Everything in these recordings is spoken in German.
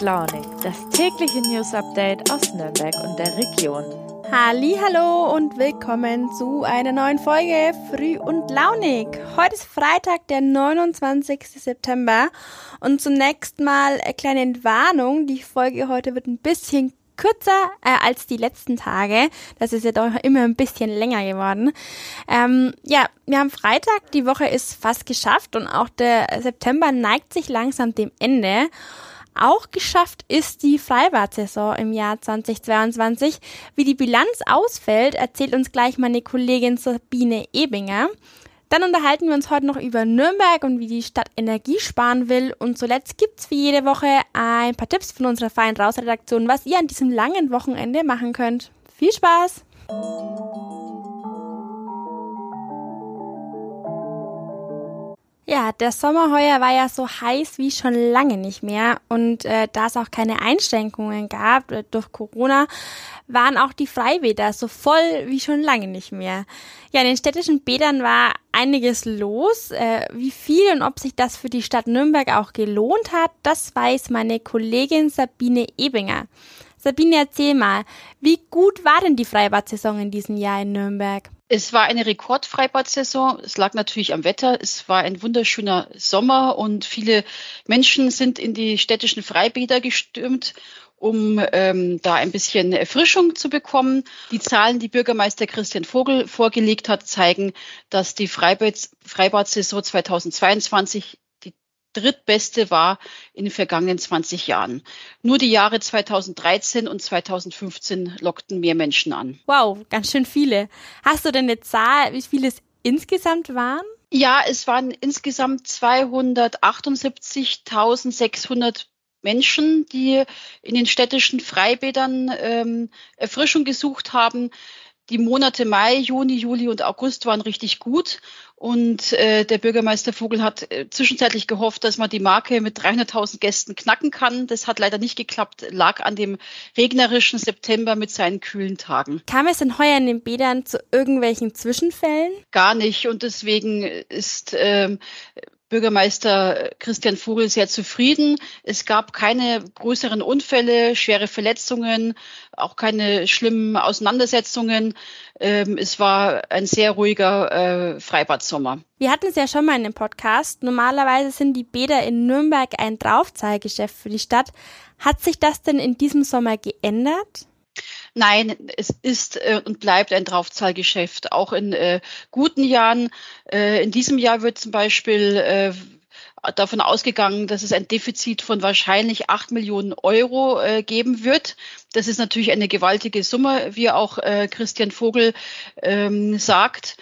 Launig, das tägliche News Update aus Nürnberg und der Region. Hallo und willkommen zu einer neuen Folge Früh und Launig. Heute ist Freitag, der 29. September und zunächst mal eine kleine Entwarnung. Die Folge heute wird ein bisschen kürzer äh, als die letzten Tage. Das ist ja doch immer ein bisschen länger geworden. Ähm, ja, wir haben Freitag, die Woche ist fast geschafft und auch der September neigt sich langsam dem Ende. Auch geschafft ist die Freibad-Saison im Jahr 2022. Wie die Bilanz ausfällt, erzählt uns gleich meine Kollegin Sabine Ebinger. Dann unterhalten wir uns heute noch über Nürnberg und wie die Stadt Energie sparen will. Und zuletzt gibt's wie jede Woche ein paar Tipps von unserer Fein Raus-Redaktion, was ihr an diesem langen Wochenende machen könnt. Viel Spaß! Ja, der Sommer heuer war ja so heiß wie schon lange nicht mehr und äh, da es auch keine Einschränkungen gab äh, durch Corona, waren auch die Freibäder so voll wie schon lange nicht mehr. Ja, in den städtischen Bädern war einiges los. Äh, wie viel und ob sich das für die Stadt Nürnberg auch gelohnt hat, das weiß meine Kollegin Sabine Ebinger. Sabine, erzähl mal, wie gut war denn die Freibad-Saison in diesem Jahr in Nürnberg? Es war eine Rekordfreibad-Saison. Es lag natürlich am Wetter. Es war ein wunderschöner Sommer und viele Menschen sind in die städtischen Freibäder gestürmt um ähm, da ein bisschen Erfrischung zu bekommen. Die Zahlen, die Bürgermeister Christian Vogel vorgelegt hat, zeigen, dass die Freibad-Saison 2022 drittbeste war in den vergangenen 20 Jahren. Nur die Jahre 2013 und 2015 lockten mehr Menschen an. Wow, ganz schön viele. Hast du denn eine Zahl, wie viele es insgesamt waren? Ja, es waren insgesamt 278.600 Menschen, die in den städtischen Freibädern ähm, Erfrischung gesucht haben. Die Monate Mai, Juni, Juli und August waren richtig gut. Und äh, der Bürgermeister Vogel hat äh, zwischenzeitlich gehofft, dass man die Marke mit 300.000 Gästen knacken kann. Das hat leider nicht geklappt, lag an dem regnerischen September mit seinen kühlen Tagen. Kam es denn heuer in den Bädern zu irgendwelchen Zwischenfällen? Gar nicht. Und deswegen ist ähm, Bürgermeister Christian Vogel sehr zufrieden. Es gab keine größeren Unfälle, schwere Verletzungen, auch keine schlimmen Auseinandersetzungen. Ähm, es war ein sehr ruhiger äh, Freibad-Sommer. Wir hatten es ja schon mal in dem Podcast. Normalerweise sind die Bäder in Nürnberg ein Draufzahlgeschäft für die Stadt. Hat sich das denn in diesem Sommer geändert? Nein, es ist äh, und bleibt ein Draufzahlgeschäft, auch in äh, guten Jahren. Äh, in diesem Jahr wird zum Beispiel äh, davon ausgegangen, dass es ein Defizit von wahrscheinlich acht Millionen Euro äh, geben wird. Das ist natürlich eine gewaltige Summe, wie auch äh, Christian Vogel ähm, sagt.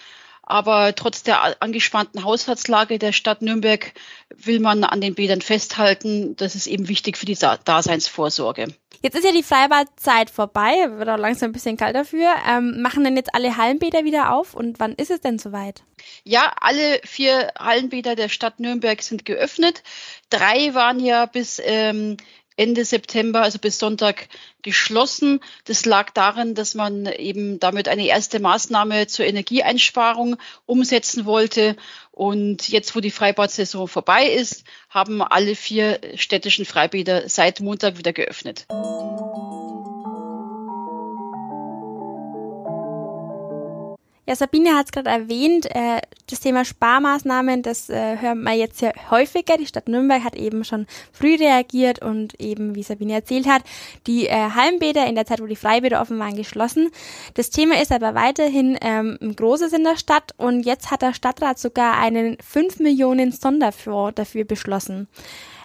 Aber trotz der angespannten Haushaltslage der Stadt Nürnberg will man an den Bädern festhalten. Das ist eben wichtig für die Daseinsvorsorge. Jetzt ist ja die Freibadzeit vorbei, wird auch langsam ein bisschen kalt dafür. Ähm, machen denn jetzt alle Hallenbäder wieder auf und wann ist es denn soweit? Ja, alle vier Hallenbäder der Stadt Nürnberg sind geöffnet. Drei waren ja bis ähm, Ende September, also bis Sonntag, geschlossen. Das lag darin, dass man eben damit eine erste Maßnahme zur Energieeinsparung umsetzen wollte. Und jetzt, wo die Freibad-Saison vorbei ist, haben alle vier städtischen Freibäder seit Montag wieder geöffnet. Ja, Sabine hat es gerade erwähnt, äh, das Thema Sparmaßnahmen, das äh, hören wir jetzt ja häufiger. Die Stadt Nürnberg hat eben schon früh reagiert und eben, wie Sabine erzählt hat, die äh, Hallenbäder in der Zeit, wo die Freibäder offen waren, geschlossen. Das Thema ist aber weiterhin ähm, ein großes in der Stadt und jetzt hat der Stadtrat sogar einen 5 Millionen Sonderfonds dafür beschlossen.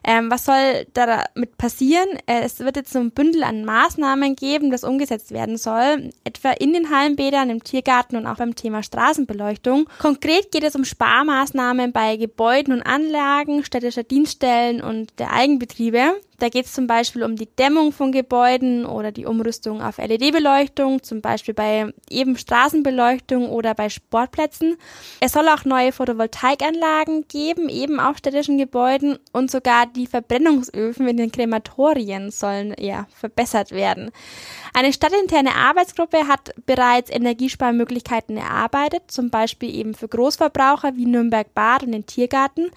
Ähm, was soll damit passieren? Äh, es wird jetzt so ein Bündel an Maßnahmen geben, das umgesetzt werden soll, etwa in den Hallenbädern, im Tiergarten und auch beim Thema Straßenbeleuchtung. Konkret geht es um Sparmaßnahmen bei Gebäuden und Anlagen, städtischer Dienststellen und der Eigenbetriebe. Da geht es zum Beispiel um die Dämmung von Gebäuden oder die Umrüstung auf LED-Beleuchtung, zum Beispiel bei eben Straßenbeleuchtung oder bei Sportplätzen. Es soll auch neue Photovoltaikanlagen geben, eben auf städtischen Gebäuden und sogar die Verbrennungsöfen in den Krematorien sollen ja verbessert werden. Eine stadtinterne Arbeitsgruppe hat bereits Energiesparmöglichkeiten erarbeitet, zum Beispiel eben für Großverbraucher wie Nürnberg Bad und den Tiergarten.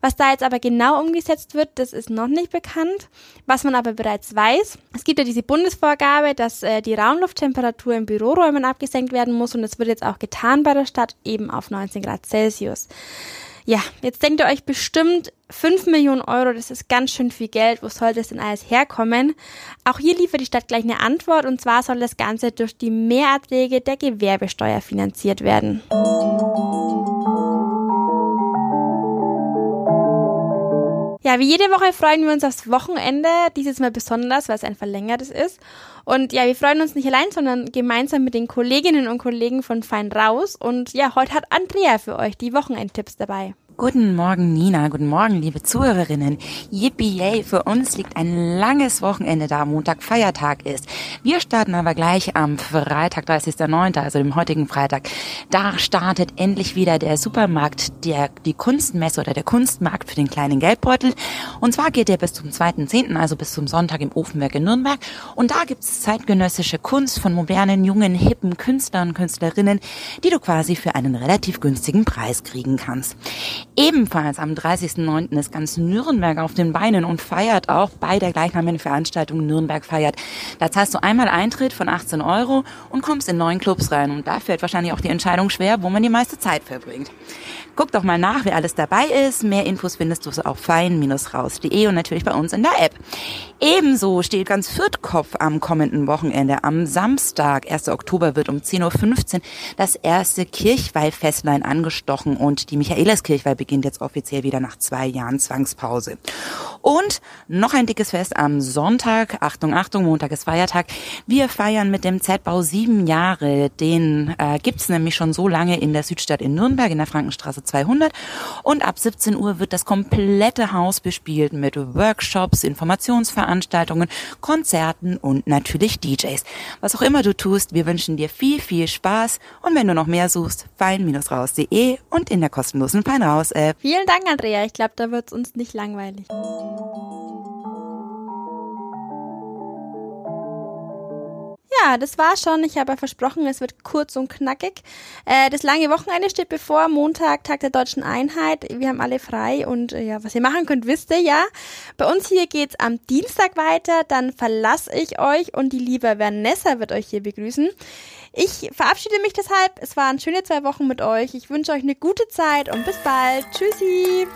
Was da jetzt aber genau umgesetzt wird, das ist noch nicht bekannt. Sind. Was man aber bereits weiß, es gibt ja diese Bundesvorgabe, dass äh, die Raumlufttemperatur in Büroräumen abgesenkt werden muss und das wird jetzt auch getan bei der Stadt eben auf 19 Grad Celsius. Ja, jetzt denkt ihr euch bestimmt, 5 Millionen Euro, das ist ganz schön viel Geld. Wo soll das denn alles herkommen? Auch hier liefert die Stadt gleich eine Antwort und zwar soll das Ganze durch die Mehrerträge der Gewerbesteuer finanziert werden. Wie jede Woche freuen wir uns aufs Wochenende. Dieses Mal besonders, weil es ein verlängertes ist. Und ja, wir freuen uns nicht allein, sondern gemeinsam mit den Kolleginnen und Kollegen von Fein Raus. Und ja, heute hat Andrea für euch die Wochenendtipps dabei. Guten Morgen, Nina. Guten Morgen, liebe Zuhörerinnen. Yippie, yay. Für uns liegt ein langes Wochenende da, Montag Feiertag ist. Wir starten aber gleich am Freitag, 30.09., also dem heutigen Freitag. Da startet endlich wieder der Supermarkt, der, die Kunstmesse oder der Kunstmarkt für den kleinen Geldbeutel. Und zwar geht der bis zum 2.10., also bis zum Sonntag im Ofenwerk in Nürnberg. Und da gibt's zeitgenössische Kunst von modernen, jungen, hippen Künstlern und Künstlerinnen, die du quasi für einen relativ günstigen Preis kriegen kannst. Ebenfalls am 30.09. ist ganz Nürnberg auf den Beinen und feiert auch bei der gleichnamigen Veranstaltung Nürnberg feiert. Da zahlst du einmal Eintritt von 18 Euro und kommst in neun Clubs rein. Und da fällt wahrscheinlich auch die Entscheidung schwer, wo man die meiste Zeit verbringt. Guck doch mal nach, wer alles dabei ist. Mehr Infos findest du auf fein-raus.de und natürlich bei uns in der App. Ebenso steht ganz Viertkopf am kommenden Wochenende. Am Samstag, 1. Oktober, wird um 10.15 Uhr das erste Kirchweihfestlein angestochen und die Michaeliskirchweih beginnt jetzt offiziell wieder nach zwei Jahren Zwangspause. Und noch ein dickes Fest am Sonntag. Achtung, Achtung, Montag ist Feiertag. Wir feiern mit dem Z-Bau sieben Jahre. Den äh, gibt's nämlich schon so lange in der Südstadt in Nürnberg, in der Frankenstraße 200. Und ab 17 Uhr wird das komplette Haus bespielt mit Workshops, Informationsveranstaltungen, Konzerten und natürlich DJs. Was auch immer du tust, wir wünschen dir viel, viel Spaß. Und wenn du noch mehr suchst, fein-raus.de und in der kostenlosen Fein Raus App. Vielen Dank, Andrea. Ich glaube, da wird's uns nicht langweilig. Ja, das war schon. Ich habe ja versprochen, es wird kurz und knackig. Äh, das lange Wochenende steht bevor. Montag, Tag der deutschen Einheit. Wir haben alle frei und äh, ja, was ihr machen könnt, wisst ihr ja. Bei uns hier geht's am Dienstag weiter. Dann verlasse ich euch und die liebe Vanessa wird euch hier begrüßen. Ich verabschiede mich deshalb. Es waren schöne zwei Wochen mit euch. Ich wünsche euch eine gute Zeit und bis bald. Tschüssi.